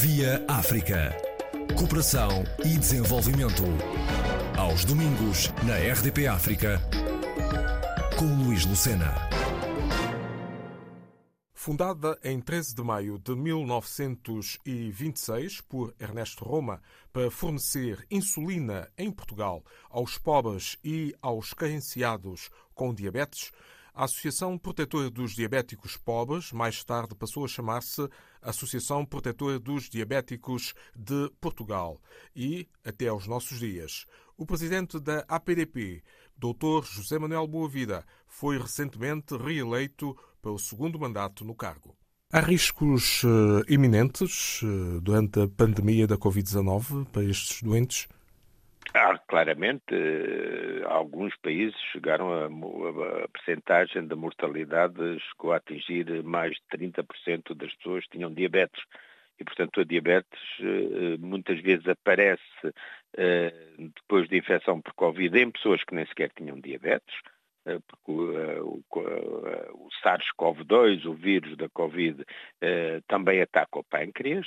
Via África. Cooperação e desenvolvimento. Aos domingos, na RDP África, com Luís Lucena. Fundada em 13 de maio de 1926 por Ernesto Roma para fornecer insulina em Portugal aos pobres e aos carenciados com diabetes, a Associação Protetora dos Diabéticos Pobres mais tarde passou a chamar-se Associação Protetora dos Diabéticos de Portugal e, até aos nossos dias, o presidente da APDP, Dr. José Manuel Boavida, foi recentemente reeleito pelo segundo mandato no cargo. Há riscos uh, iminentes uh, durante a pandemia da Covid-19 para estes doentes? Ah, claramente, uh, alguns países chegaram a, a, a percentagem da mortalidade chegou a atingir mais de 30% das pessoas que tinham diabetes. E, portanto, a diabetes muitas vezes aparece depois de infecção por Covid em pessoas que nem sequer tinham diabetes eh, porque eh, o, o, eh, o SARS-CoV-2, o vírus da Covid, também ataca o pâncreas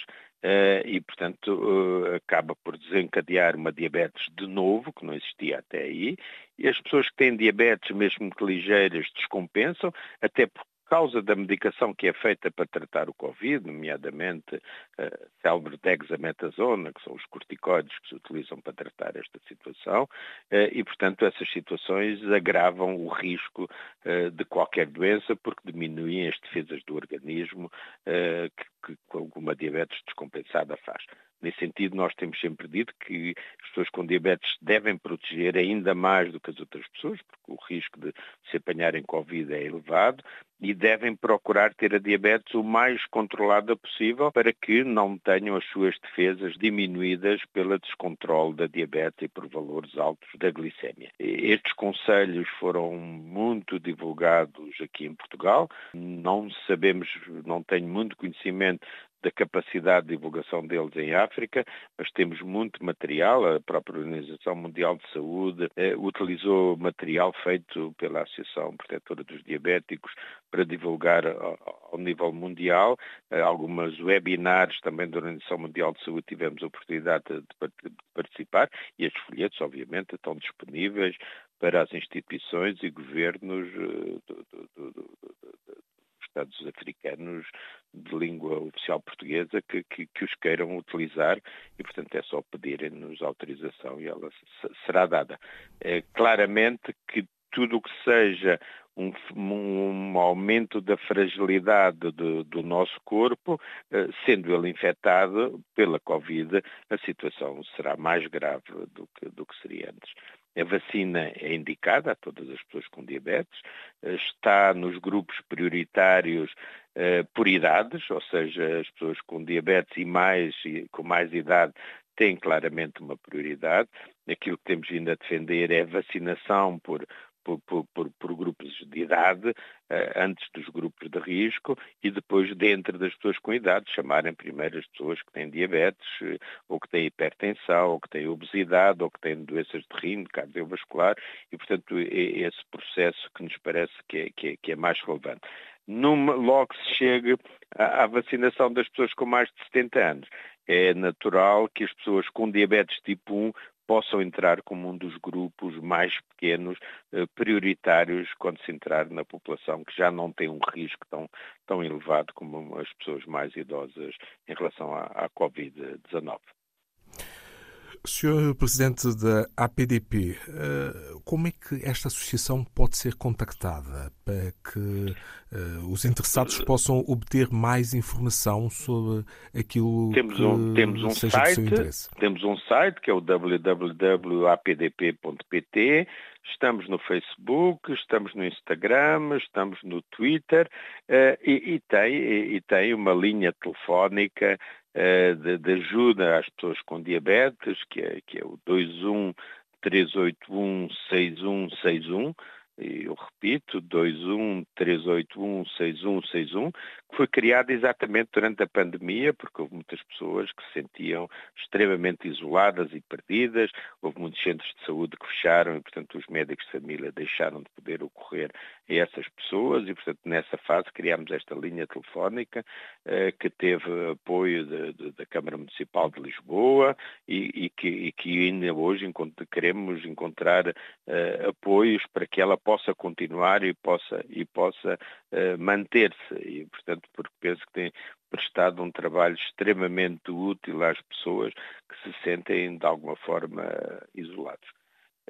e, portanto, acaba por desencadear uma diabetes de novo, que não existia até aí, e as pessoas que têm diabetes, mesmo que ligeiras, descompensam, até porque causa da medicação que é feita para tratar o Covid, nomeadamente uh, célebre dexametasona, que são os corticoides que se utilizam para tratar esta situação, uh, e, portanto, essas situações agravam o risco uh, de qualquer doença porque diminuem as defesas do organismo que, que uma diabetes descompensada faz. Nesse sentido, nós temos sempre dito que as pessoas com diabetes devem proteger ainda mais do que as outras pessoas, porque o risco de se apanharem Covid é elevado, e devem procurar ter a diabetes o mais controlada possível para que não tenham as suas defesas diminuídas pelo descontrole da diabetes e por valores altos da glicemia. Estes conselhos foram muito divulgados aqui em Portugal. Não sabemos, não tenho muito conhecimento da capacidade de divulgação deles em África, mas temos muito material. A própria Organização Mundial de Saúde eh, utilizou material feito pela Associação Protetora dos Diabéticos para divulgar ao, ao nível mundial. Eh, algumas webinars também da Organização Mundial de Saúde tivemos a oportunidade de, de, participar e estes folhetos, obviamente, estão disponíveis para as instituições e governos eh, do, do, do, Estados africanos de língua oficial portuguesa que, que, que, os queiram utilizar e, portanto, é só pedirem-nos autorização e ela será dada. É, claramente que tudo o que seja um, um, aumento da fragilidade do, do nosso corpo, eh, sendo ele infectado pela Covid, a situação será mais grave do que, do que seria. A vacina é indicada a todas as pessoas com diabetes, eh, está nos grupos prioritários eh, por idades, ou seja, as pessoas com diabetes e mais com mais idade têm claramente uma prioridade. Aquilo que temos vindo a defender é a vacinação por, por, por, por, grupos de idade, uh, antes dos grupos de risco, e depois, dentro das pessoas com idade, chamarem primeiro as pessoas que têm diabetes, uh, ou que têm hipertensão, ou que têm obesidade, ou que têm doenças de rim, cardiovascular, e, portanto, é esse processo que nos parece que é, que é, que é mais relevante. Numa, logo se chega à, à vacinação das pessoas com mais de 70 anos. É natural que as pessoas com diabetes tipo 1 possam entrar como um dos grupos mais pequenos, eh, prioritários, quando se entrar na população que já não tem um risco tão, tão elevado como as pessoas mais idosas em relação à, à Covid-19. Senhor Presidente da APDP, eh, como é que esta associação pode ser contactada para que eh, os interessados possam obter mais informação sobre aquilo temos que um, temos um seja site, do seu interesse? Temos um site que é o www.apdp.pt, estamos no Facebook, estamos no Instagram, estamos no Twitter e, e, tem, e, e tem uma linha telefónica eh, de, de, ajuda às pessoas com diabetes, que é, que é o 21 381 6161, e eu repito, 21 381 6161, que foi criado exatamente durante a pandemia, porque houve muitas pessoas que se sentiam extremamente isoladas e perdidas, houve muitos centros de saúde que fecharam e, portanto, os médicos de família deixaram de poder ocorrer a essas pessoas e, portanto, nessa fase criámos esta linha telefónica que teve apoio da Câmara Municipal de Lisboa e, e, que, e que, ainda hoje queremos encontrar apoios para que ela possa continuar e possa, e possa manter-se. E, portanto, porque penso que tem prestado um trabalho extremamente útil às pessoas que se sentem de alguma forma isolados.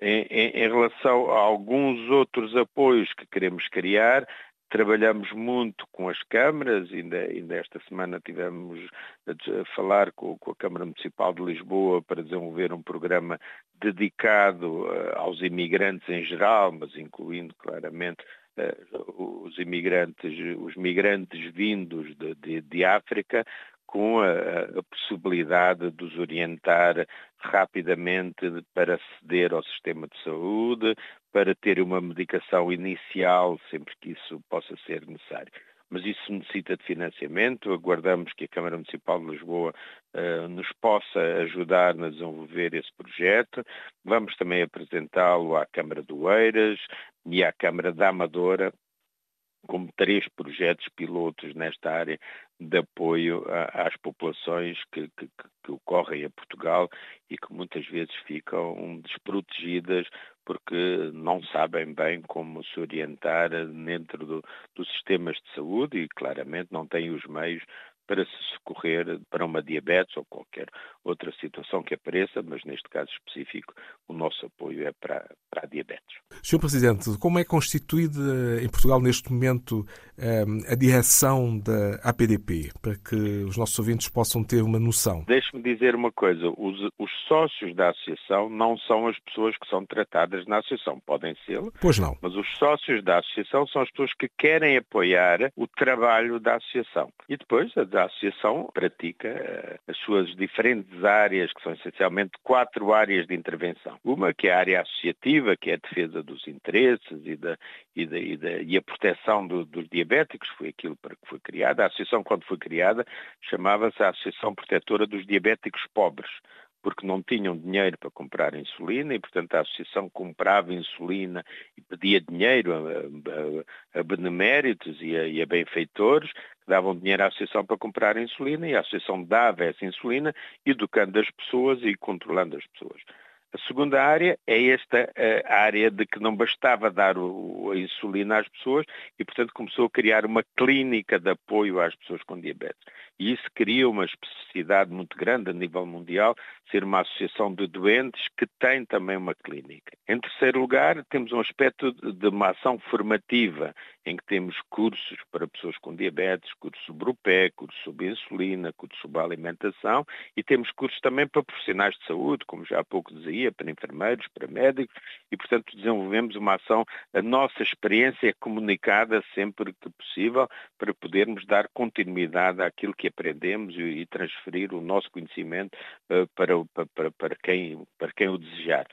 Em, em, em, relação a alguns outros apoios que queremos criar, trabalhamos muito com as câmaras, ainda, ainda esta semana tivemos a, falar com, com, a Câmara Municipal de Lisboa para desenvolver um programa dedicado uh, aos imigrantes em geral, mas incluindo claramente uh, os imigrantes, os migrantes vindos de, de, de África, com a, a, possibilidade de os orientar rapidamente para aceder ao sistema de saúde, para ter uma medicação inicial sempre que isso possa ser necessário. Mas isso necessita de financiamento. Aguardamos que a Câmara Municipal de Lisboa uh, nos possa ajudar a desenvolver esse projeto. Vamos também apresentá-lo à Câmara do Eiras e à Câmara da Amadora como três projetos pilotos nesta área de apoio às populações que, que, que, ocorrem a Portugal e que muitas vezes ficam desprotegidas porque não sabem bem como se orientar dentro do, dos sistemas de saúde e claramente não têm os meios para se socorrer para uma diabetes ou qualquer outra situação que apareça, mas neste caso específico o nosso apoio é para, para a diabetes. Sr. Presidente, como é constituída em Portugal neste momento ehm, a direção da APDP, para que os nossos ouvintes possam ter uma noção? Deixe-me dizer uma coisa, os, os, sócios da associação não são as pessoas que são tratadas na associação, podem ser, pois não. mas os sócios da associação são as pessoas que querem apoiar o trabalho da associação. E depois a a associação pratica eh, as suas diferentes áreas, que são essencialmente quatro áreas de intervenção. Uma que é a área associativa, que é a defesa dos interesses e, da, e, da, e, da, e a proteção do, dos diabéticos, foi aquilo para que foi criada. A associação, quando foi criada, chamava-se a Associação Protetora dos Diabéticos Pobres porque não tinham dinheiro para comprar insulina e, portanto, a associação comprava insulina e pedia dinheiro a, a, a beneméritos e a, e a benfeitores que davam dinheiro à associação para comprar insulina e a associação dava essa insulina, educando as pessoas e controlando as pessoas. A segunda área é esta área de que não bastava dar o, a insulina às pessoas e, portanto, começou a criar uma clínica de apoio às pessoas com diabetes. E isso cria uma especificidade muito grande a nível mundial, ser uma associação de doentes que tem também uma clínica. Em terceiro lugar, temos um aspecto de uma ação formativa, em que temos cursos para pessoas com diabetes, cursos sobre o pé, cursos sobre insulina, cursos sobre a alimentação e temos cursos também para profissionais de saúde, como já há pouco dizia, para enfermeiros, para médicos e, portanto, desenvolvemos uma ação, a nossa experiência é comunicada sempre que possível para podermos dar continuidade àquilo que aprendemos e, transferir o nosso conhecimento uh, para, para, para, quem, para quem o desejar.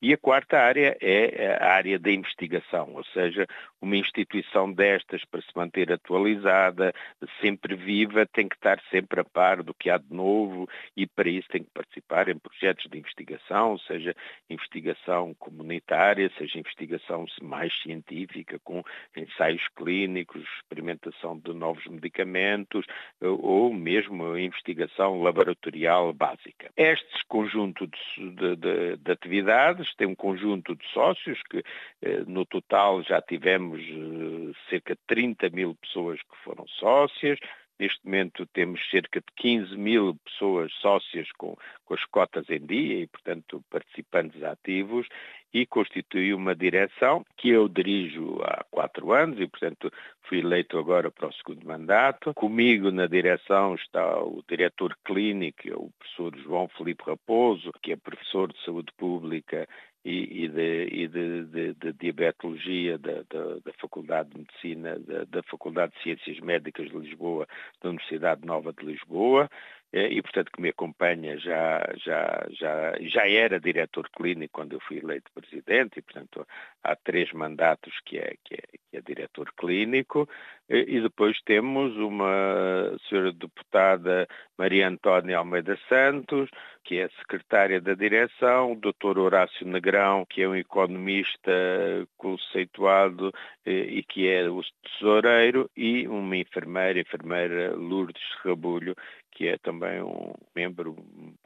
E a quarta área é a área da investigação, ou seja, uma instituição destas para se manter atualizada, sempre viva, tem que estar sempre a par do que há de novo e para isso tem que participar em projetos de investigação, seja investigação comunitária, seja investigação mais científica, com ensaios clínicos, experimentação de novos medicamentos ou mesmo investigação laboratorial básica. Este conjunto de, de, de, de atividades tem um conjunto de sócios que eh, no total já tivemos eh, cerca de 30 mil pessoas que foram sócias, Neste momento temos cerca de 15 mil pessoas sócias com, com, as cotas em dia e, portanto, participantes ativos e constitui uma direção que eu dirijo há quatro anos e, portanto, fui eleito agora para o segundo mandato. Comigo na direção está o diretor clínico, o professor João Felipe Raposo, que é professor de saúde pública e, e, de, e de, de, de, diabetologia da, da, da Faculdade de Medicina, da, da, Faculdade de Ciências Médicas de Lisboa, da Universidade Nova de Lisboa. Eh, e, portanto, que me acompanha, já, já, já, já era diretor clínico quando eu fui eleito presidente, e, portanto, há três mandatos que é, que é, que é diretor clínico, eh, e depois temos uma senhora deputada Maria Antónia Almeida Santos, que é secretária da direção, o Dr. Horácio Negrão, que é um economista conceituado eh, e que é o tesoureiro, e uma enfermeira, enfermeira Lourdes Rabulho, que é também um membro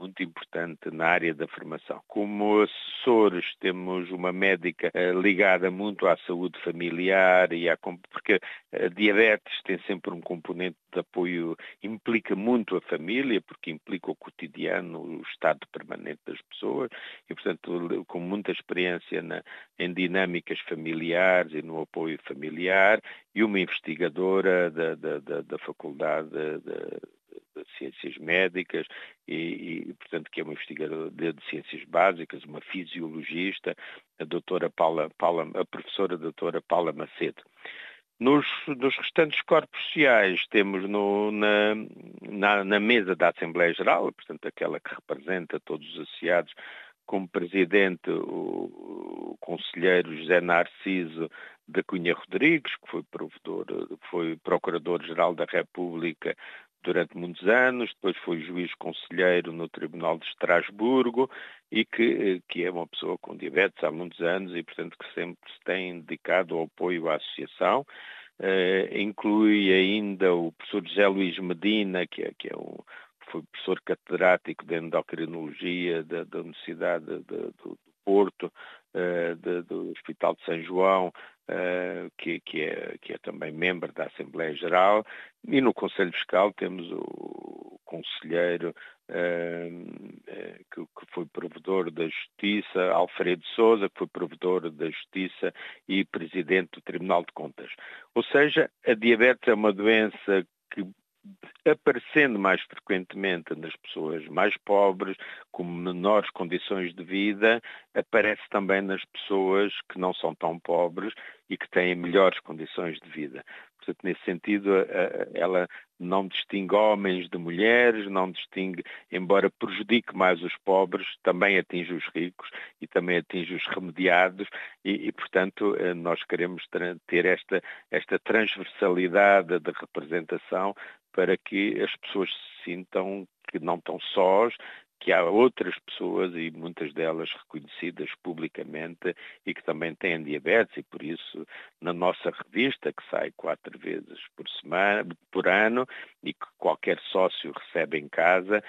muito importante na área da formação. Como assessores temos uma médica eh, ligada muito à saúde familiar e à porque a diabetes tem sempre um componente de apoio, implica muito a família, porque implica o cotidiano, o estado permanente das pessoas e, portanto, com muita experiência na, em dinâmicas familiares e no apoio familiar e uma investigadora da, da, da, da Faculdade de, de ciências médicas e, e, portanto, que é uma investigadora de, ciências básicas, uma fisiologista, a doutora Paula, Paula a professora doutora Paula Macedo. Nos, nos, restantes corpos sociais temos no, na, na, na, mesa da Assembleia Geral, portanto aquela que representa todos os associados, como presidente o, o conselheiro José Narciso da Cunha Rodrigues, que foi foi procurador-geral da República durante muitos anos, depois foi juiz conselheiro no Tribunal de Estrasburgo e que, que é uma pessoa com diabetes há muitos anos e, portanto, que sempre se tem dedicado ao apoio à associação. Uh, inclui ainda o professor José Luís Medina, que é, que é um, foi professor catedrático de endocrinologia da, da Universidade de, de, do Porto, uh, de, do Hospital de São João, uh, que, que, é, que é também membro da Assembleia Geral, e no Conselho Fiscal temos o conselheiro uh, que, foi provedor da Justiça, Alfredo Souza, que foi provedor da Justiça e presidente do Tribunal de Contas. Ou seja, a diabetes é uma doença aparecendo mais frequentemente nas pessoas mais pobres, com menores condições de vida, aparece também nas pessoas que não são tão pobres e que têm melhores condições de vida. Portanto, nesse sentido, ela não distingue homens de mulheres, não distingue, embora prejudique mais os pobres, também atinge os ricos e também atinge os remediados e, e portanto, eh, nós queremos ter esta, esta transversalidade de representação para que as pessoas se sintam que não estão sós, que há outras pessoas e muitas delas reconhecidas publicamente e que também têm diabetes e por isso na nossa revista que sai quatro vezes por semana, por ano e que qualquer sócio recebe em casa,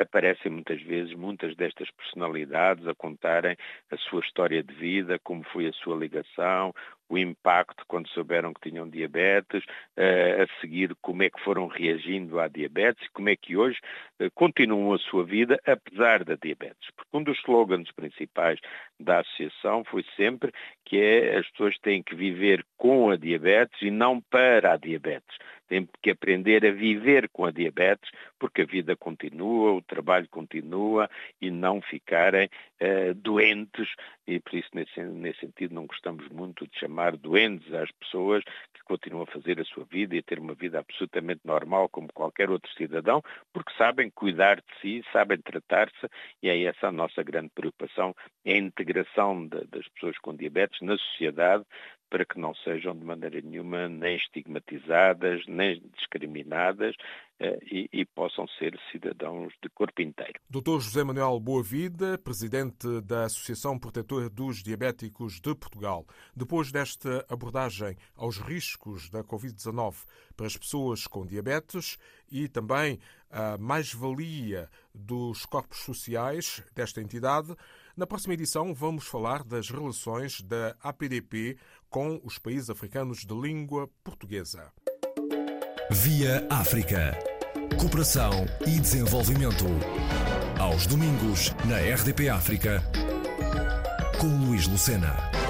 aparecem muitas vezes muitas destas personalidades a contarem a sua história de vida, como foi a sua ligação, o impacto quando souberam que tinham diabetes, a seguir como é que foram reagindo à diabetes e como é que hoje uh, continuam a sua vida apesar da diabetes. Porque um dos slogans principais da associação foi sempre que é as pessoas têm que viver com a diabetes e não para a diabetes têm que aprender a viver com a diabetes, porque a vida continua, o trabalho continua e não ficarem uh, doentes. E por isso, nesse, nesse sentido, não gostamos muito de chamar doentes às pessoas que continuam a fazer a sua vida e a ter uma vida absolutamente normal, como qualquer outro cidadão, porque sabem cuidar de si, sabem tratar-se, e é essa a nossa grande preocupação, é a integração de, das pessoas com diabetes na sociedade, para que não sejam de maneira nenhuma nem estigmatizadas, nem discriminadas eh, e, e, possam ser cidadãos de corpo inteiro. Dr. José Manuel Boavida, presidente da Associação Protetora dos Diabéticos de Portugal. Depois desta abordagem aos riscos da Covid-19 para as pessoas com diabetes e também a mais-valia dos corpos sociais desta entidade, na próxima edição vamos falar das relações da APDP com os países africanos de língua portuguesa. Via África. Cooperação e desenvolvimento. Aos domingos, na RDP África, com Luís Lucena.